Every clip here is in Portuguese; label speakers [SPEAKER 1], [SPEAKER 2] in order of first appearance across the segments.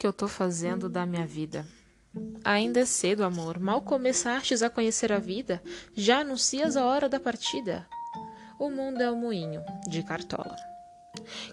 [SPEAKER 1] que eu tô fazendo da minha vida? Ainda é cedo, amor. Mal começastes a conhecer a vida, já anuncias a hora da partida. O mundo é o um moinho, de Cartola.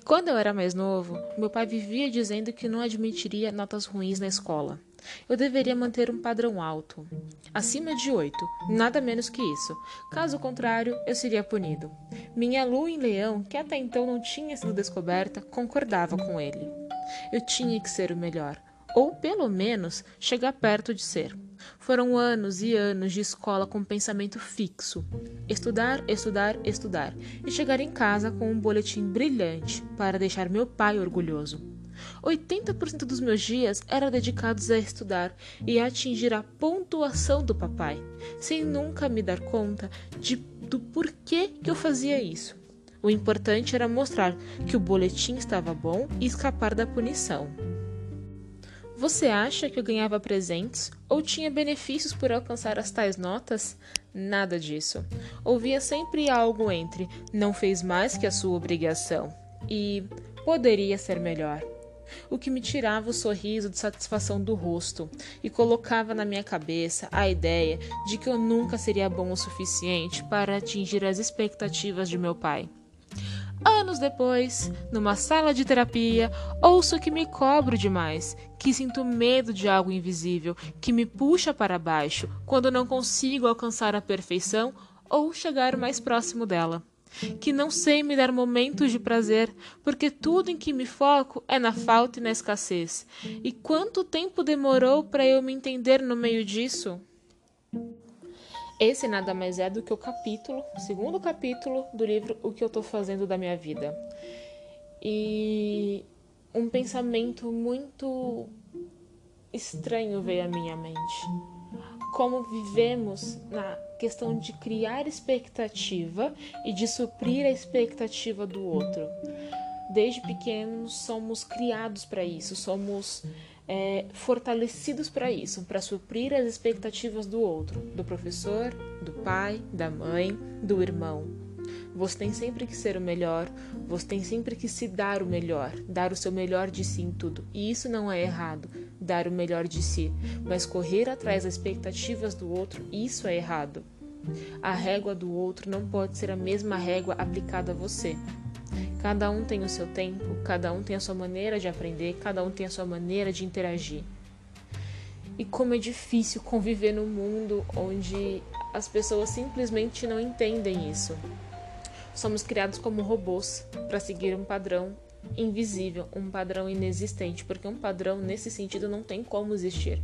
[SPEAKER 1] Quando eu era mais novo, meu pai vivia dizendo que não admitiria notas ruins na escola. Eu deveria manter um padrão alto, acima de oito, nada menos que isso. Caso contrário, eu seria punido. Minha lua em leão, que até então não tinha sido descoberta, concordava com ele. Eu tinha que ser o melhor, ou pelo menos chegar perto de ser. Foram anos e anos de escola com pensamento fixo. Estudar, estudar, estudar e chegar em casa com um boletim brilhante para deixar meu pai orgulhoso. 80% dos meus dias eram dedicados a estudar e a atingir a pontuação do papai, sem nunca me dar conta de, do porquê que eu fazia isso. O importante era mostrar que o boletim estava bom e escapar da punição. Você acha que eu ganhava presentes ou tinha benefícios por alcançar as tais notas? Nada disso. Ouvia sempre algo entre não fez mais que a sua obrigação e poderia ser melhor o que me tirava o sorriso de satisfação do rosto e colocava na minha cabeça a ideia de que eu nunca seria bom o suficiente para atingir as expectativas de meu pai. Anos depois, numa sala de terapia, ouço que me cobro demais, que sinto medo de algo invisível que me puxa para baixo quando não consigo alcançar a perfeição ou chegar mais próximo dela que não sei me dar momentos de prazer, porque tudo em que me foco é na falta e na escassez. E quanto tempo demorou para eu me entender no meio disso? Esse nada mais é do que o capítulo, segundo capítulo do livro O que eu estou fazendo da minha vida. E um pensamento muito estranho veio à minha mente. Como vivemos na questão de criar expectativa e de suprir a expectativa do outro. Desde pequenos somos criados para isso, somos é, fortalecidos para isso, para suprir as expectativas do outro, do professor, do pai, da mãe, do irmão. Você tem sempre que ser o melhor, você tem sempre que se dar o melhor, dar o seu melhor de si em tudo. E isso não é errado, dar o melhor de si, mas correr atrás das expectativas do outro, isso é errado. A régua do outro não pode ser a mesma régua aplicada a você. Cada um tem o seu tempo, cada um tem a sua maneira de aprender, cada um tem a sua maneira de interagir. E como é difícil conviver num mundo onde as pessoas simplesmente não entendem isso. Somos criados como robôs para seguir um padrão invisível, um padrão inexistente, porque um padrão nesse sentido não tem como existir.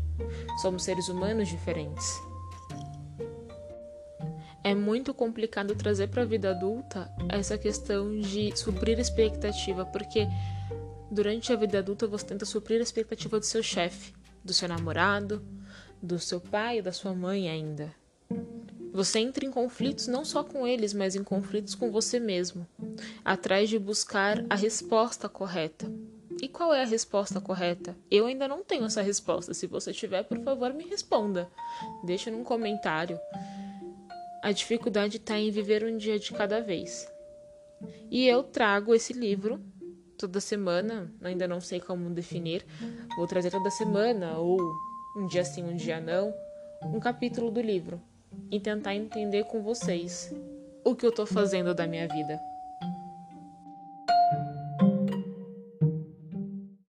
[SPEAKER 1] Somos seres humanos diferentes. É muito complicado trazer para a vida adulta essa questão de suprir expectativa, porque durante a vida adulta você tenta suprir a expectativa do seu chefe, do seu namorado, do seu pai da sua mãe ainda. Você entra em conflitos não só com eles, mas em conflitos com você mesmo, atrás de buscar a resposta correta. E qual é a resposta correta? Eu ainda não tenho essa resposta. Se você tiver, por favor, me responda. Deixa num comentário. A dificuldade está em viver um dia de cada vez. E eu trago esse livro toda semana, ainda não sei como definir. Vou trazer toda semana, ou um dia sim, um dia não, um capítulo do livro e tentar entender com vocês o que eu estou fazendo da minha vida.